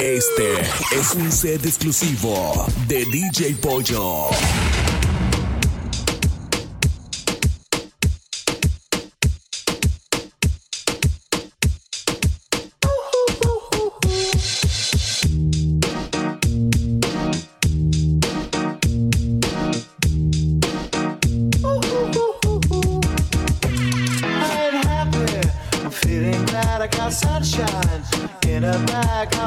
Este es un set exclusivo de DJ Pollo.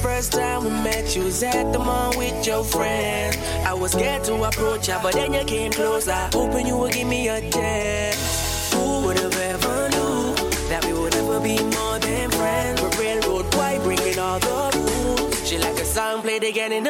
First time we met? You was at the mall with your friends. I was scared to approach ya, but then you came closer, hoping you would give me a chance. Who would have ever knew that we would ever be more than friends? We're railroad boy bringing all the rules. She like a song played again and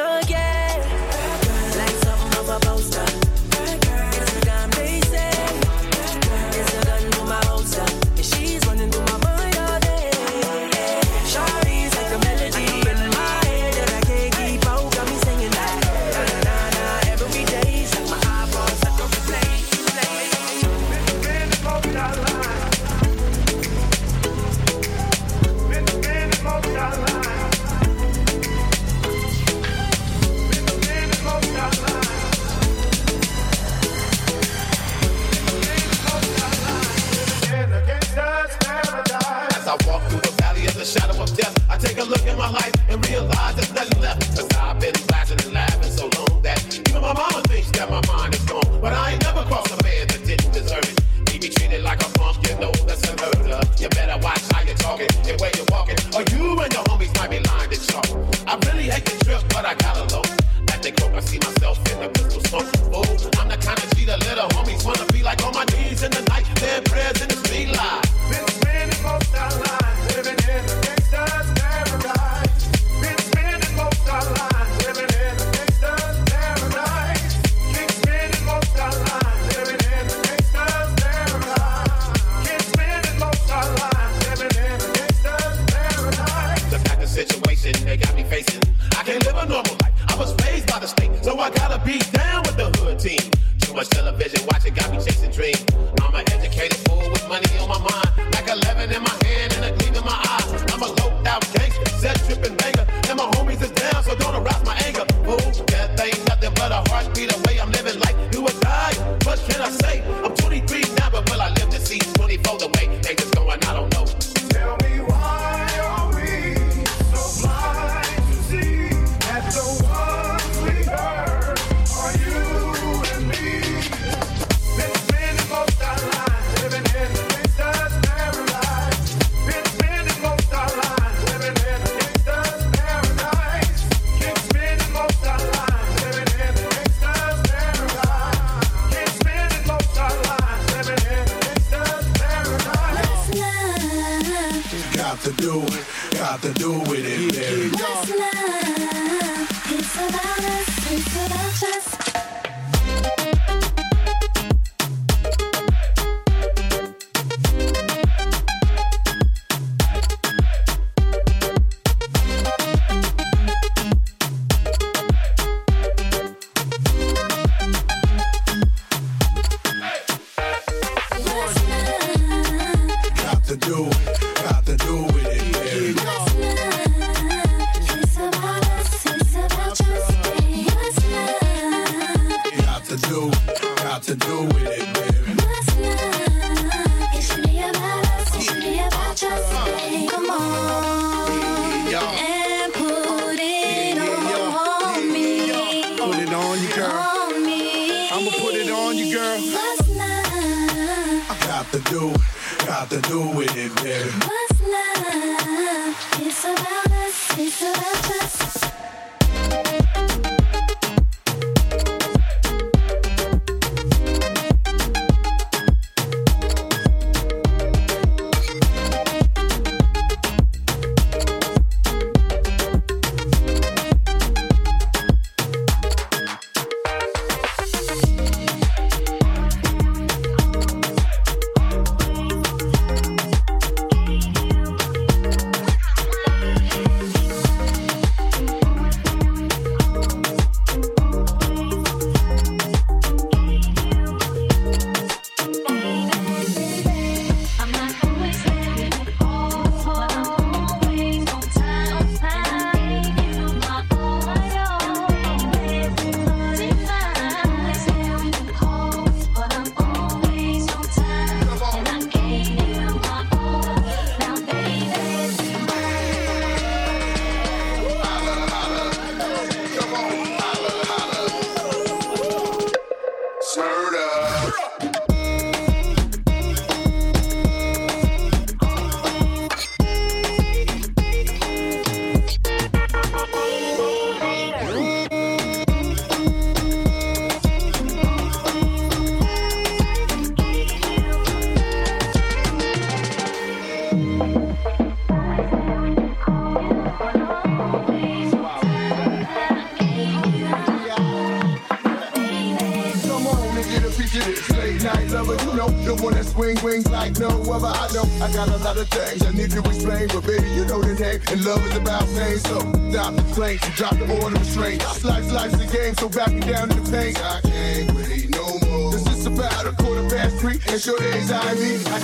one that swing wings like no other. I know I got a lot of things I need to explain, but baby, you know the name. And love is about pain, so stop the flames and drop the order of restraint. Life's life's a game, so back me down in the paint. I can't wait no more. This is about a quarter past three, and sure days I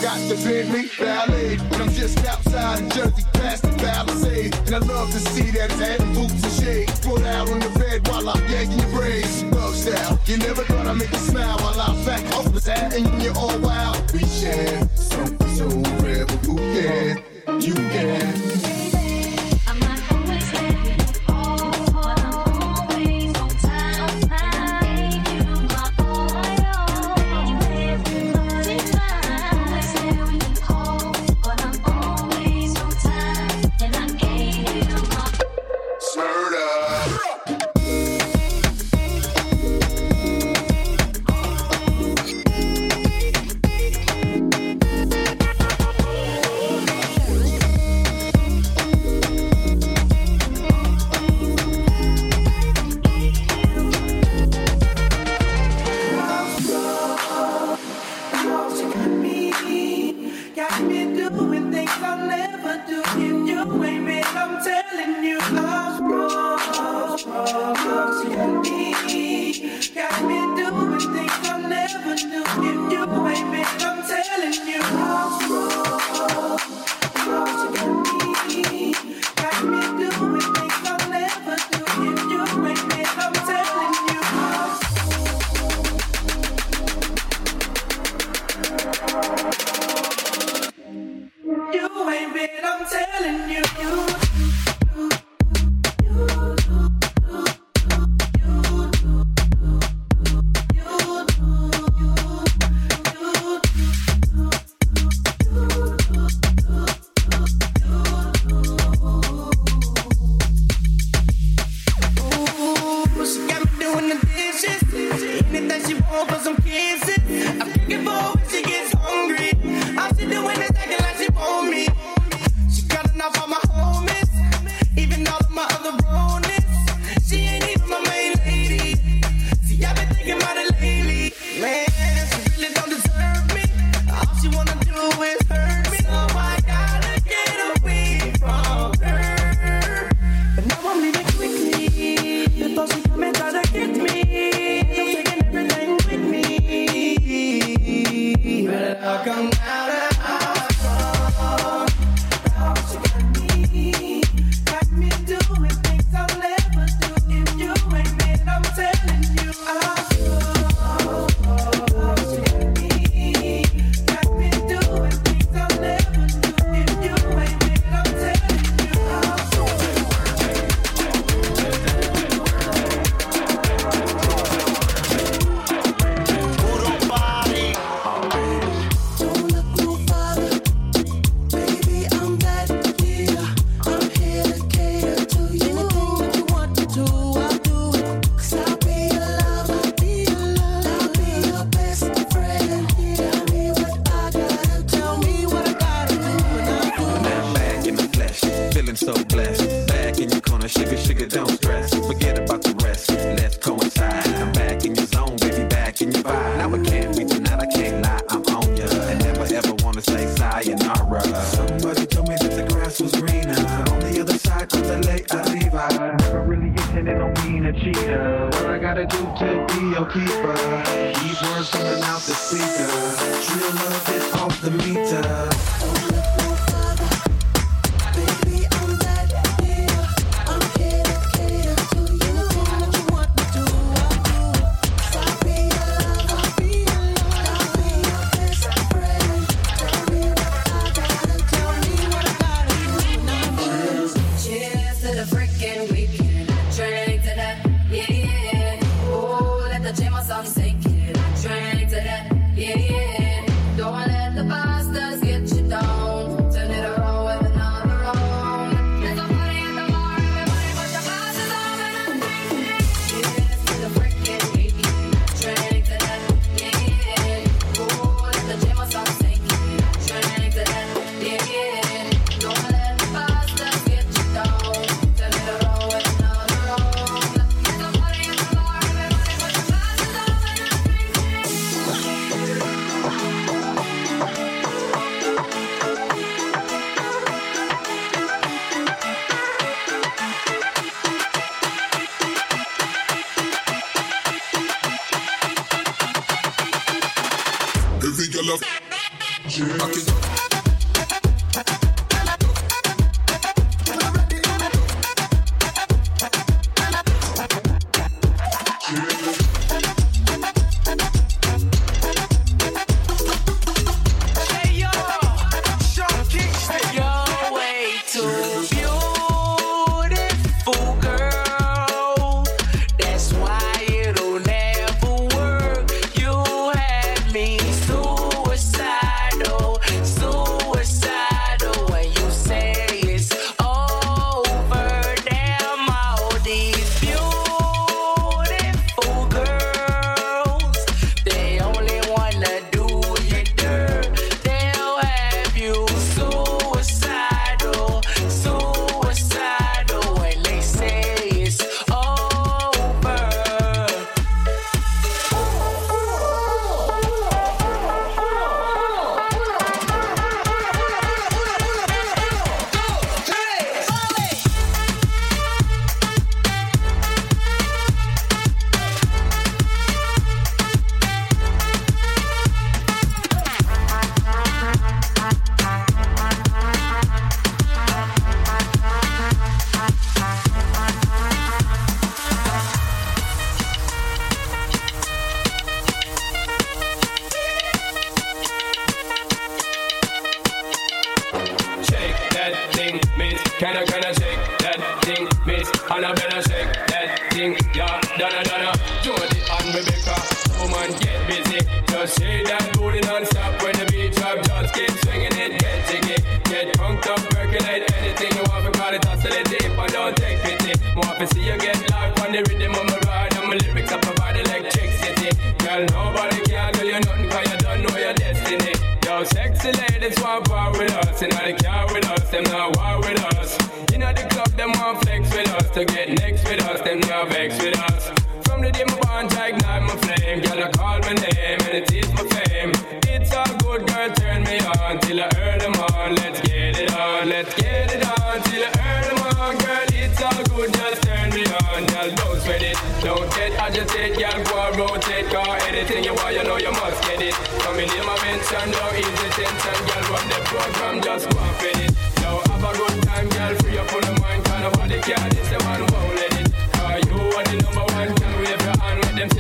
got the Bentley Ballet, and I'm just outside Jersey, past And I love to see that hat and boots and shades. Pull out on the bed while I'm yanking your braids. Love style, you never thought I'd make you smile while I'm back the side, and you're all wild. We share something so rare, but who can? You can. a cheater. What I gotta do to be your keeper? These words coming out the speaker. Drill love is off the meter.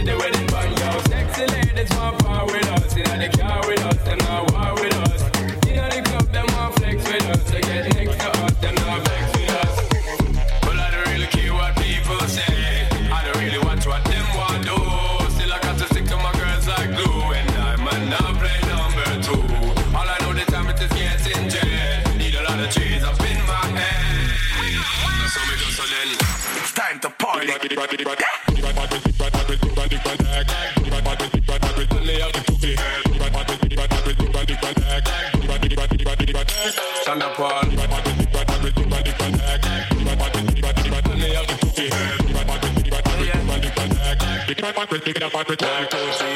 The wedding band, yo. Sexy ladies want power with us, inna the car with us, them not war with us. Inna the club, them want flex with us. They get next to us, them not vex with us. I don't really care what people say. I don't really watch what them do. Still, I got stick to my girls like glue. And I might not play number two. All I know the time it is getting. Need a lot of up in my head. So. It's time to party. Well,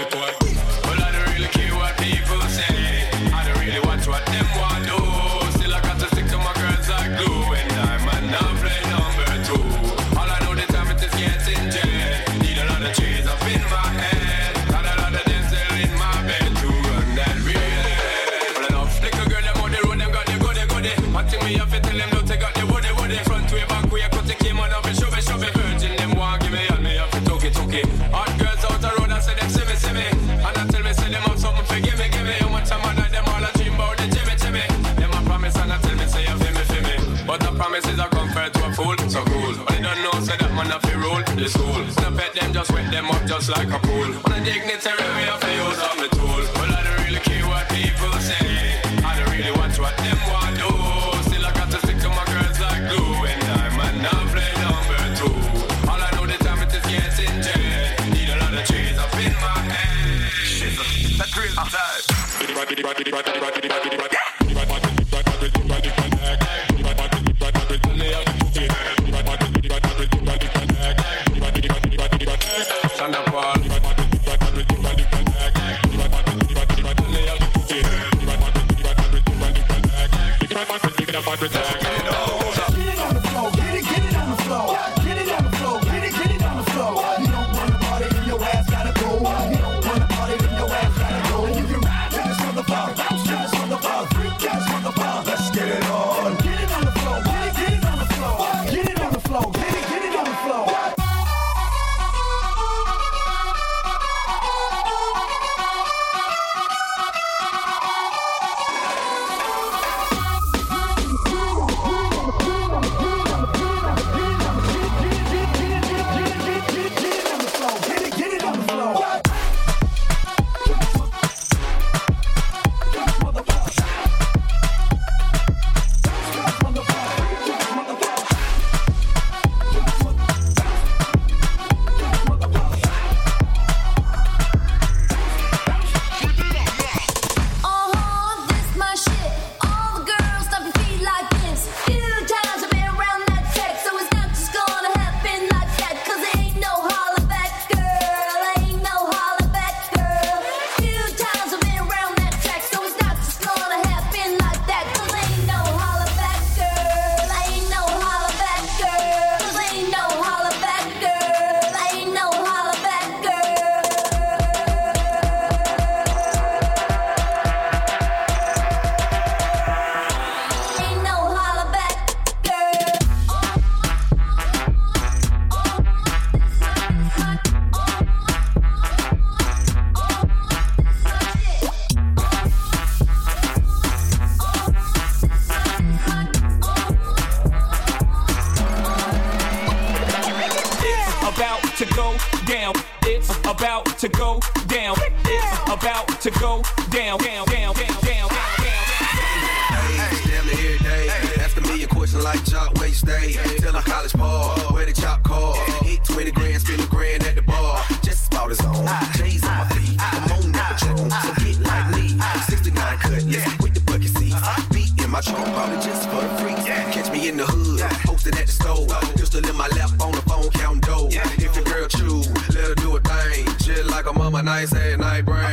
like a pool. On a dignitary way, I feel use up my tool. Well, I don't really care what people say. I don't really watch what them want do. Still, I got to stick to my girls like glue. And I might not play number two. All I know the time it is getting jet. Need a lot of cheese up in my head. Shit, that real time. Let's down. Down, down, down, down, down, a like Jock, where you stay. Tell them college ball, where the chop call. Hit 20 grand, spend a grand at the bar. Just about his own. J's on my feet. I'm on that patrol. So get like me. 69 cutlass with the bucket seats. Beat in my trunk, probably just for the freaks. Catch me in the hood, posted at the store. Pistol in my lap on the phone, counting dough. If your girl chew, let her do a thing. Just like a mama, nice at night brain.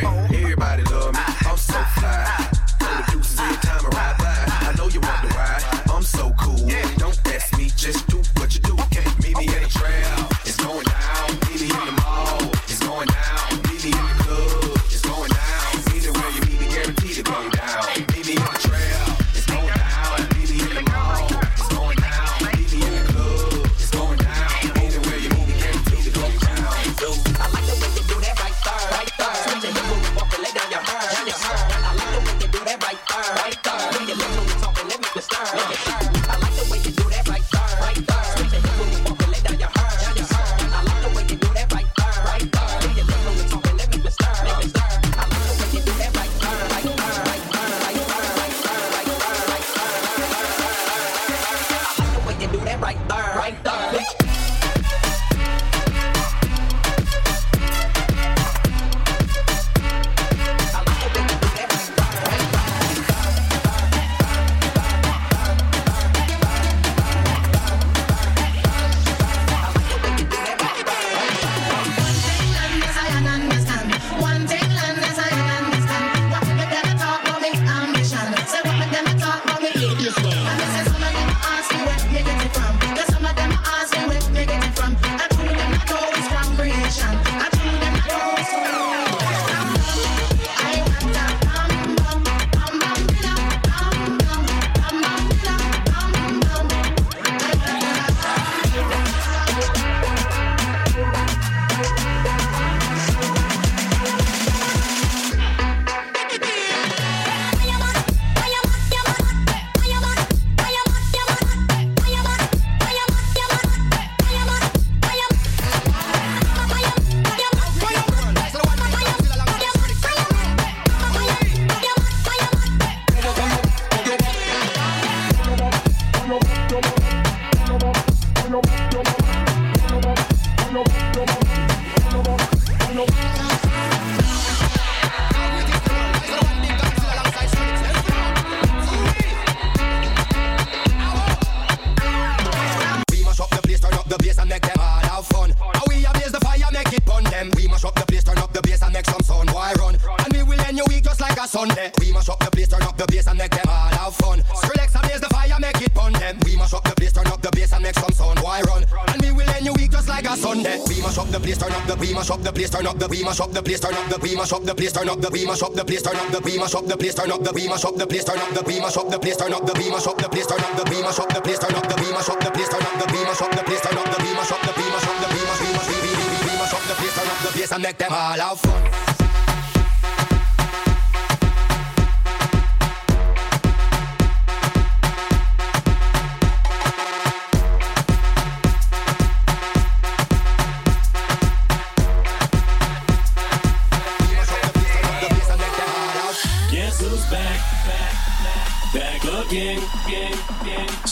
And make them all have fun. Skrillex amaze the fire, make it pun them. We mash up the place, turn up the bass and make some sound. Why run? And we will end your week just like a Sunday. We mash up the place, turn up the we mash up the place, turn up the we mash up the place, turn up the we mash up the place, turn up the we mash up the place, turn up the we mash up the place, turn up the we mash up the place, turn up the we mash up the place, turn up the we mash up the place, turn up the we mash up the place, turn up the we mash up the place, turn up the we mash up the place, turn up the we mash up the we mash up the we mash we mash we we we we mash up the place, turn up the place and make them all have fun.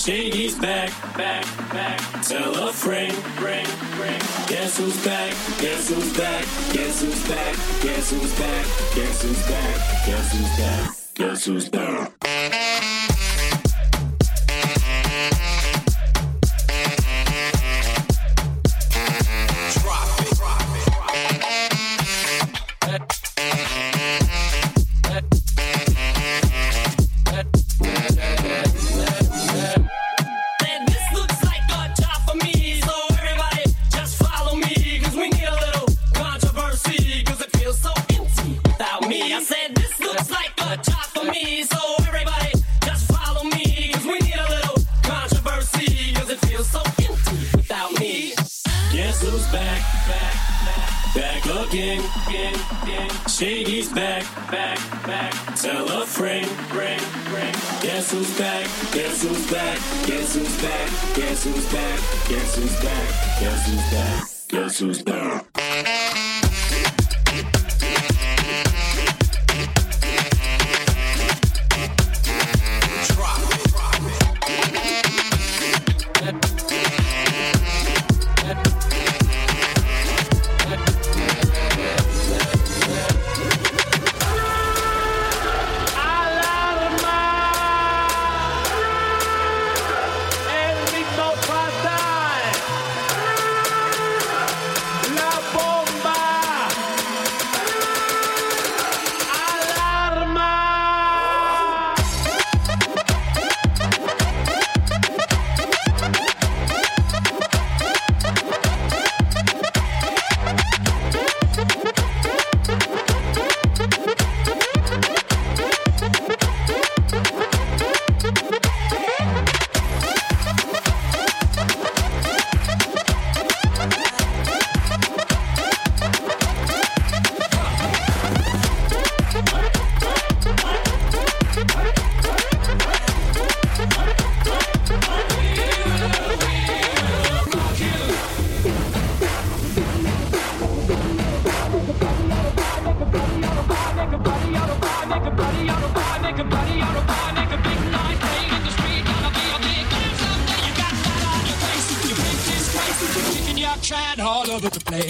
Shady's back, back, back. Tell a friend, friend, friend. Guess who's back? Guess who's back? Guess who's back? Guess who's back? Guess who's back? Guess who's back? Guess who's back? And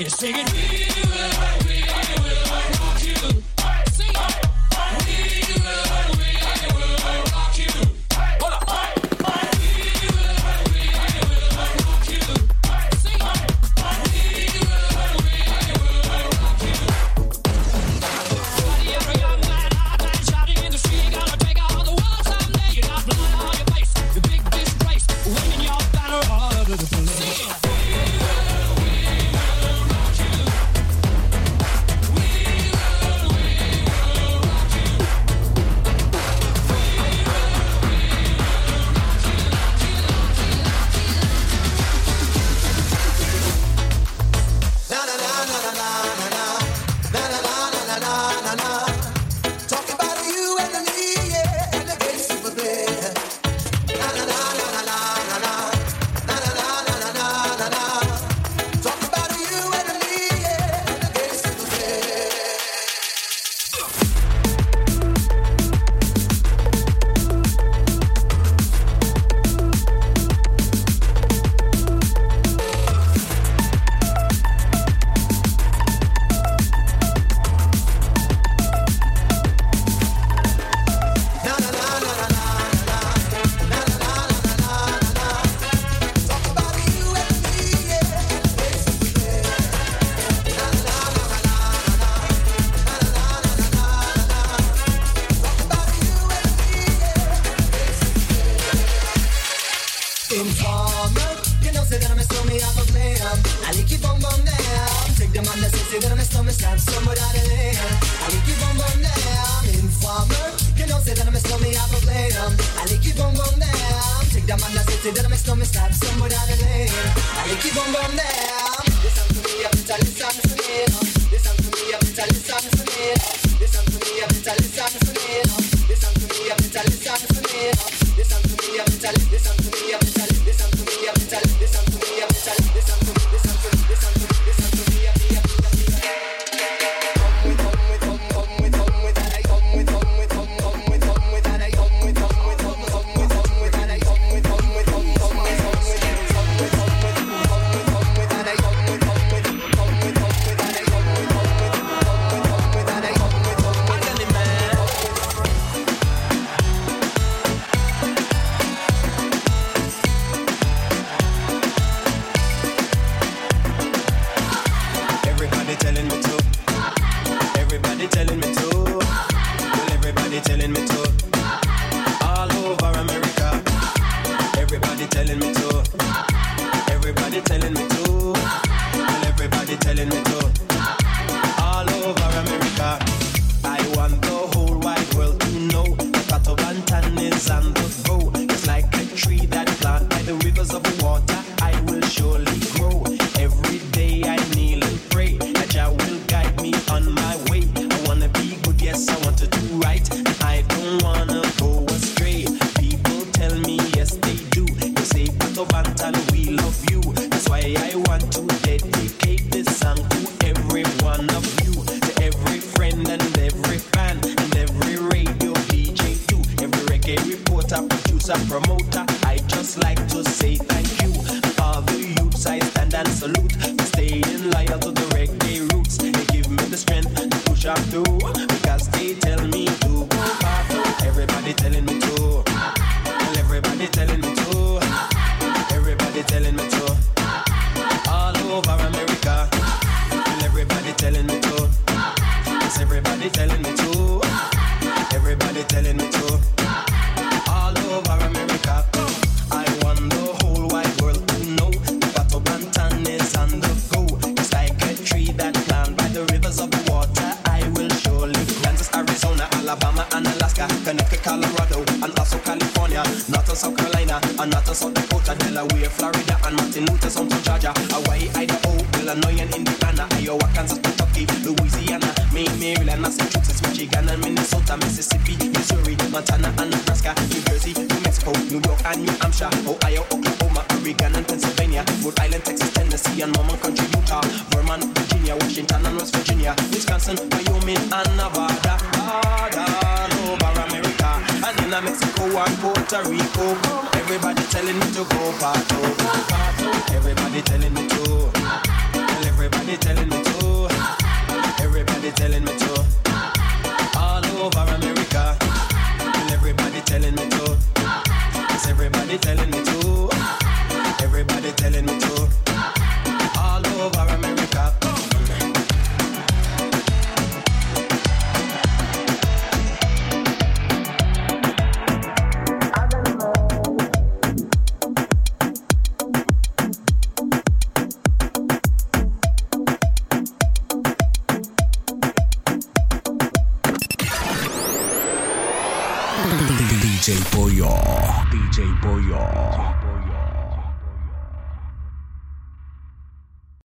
singing. moment You know, say that I'm a stormy, I was man I like you bum bum down Take them on the say that I'm a stormy, stab somewhere out of there I like you bum bum down Informer You know, say that I'm a stormy, I was man I like you bum bum down Take them on the say that I'm a stormy, stab somewhere out of there I like you bum bum down Listen to me, I better listen to me Listen to me, I better listen to me Listen to me, I better listen to me Listen to me, I better listen to me Listen to me, I better listen to me And Country, Utah, Vermont, Virginia, Washington, and West Virginia, Wisconsin, Wyoming, and Nevada, all over America, and in Mexico and Puerto Rico. Everybody telling me to go parto, go. Everybody telling me to. Well, everybody telling me to. Everybody telling me to. All over America. Everybody telling me to. Yes, everybody telling me to. Everybody telling me to.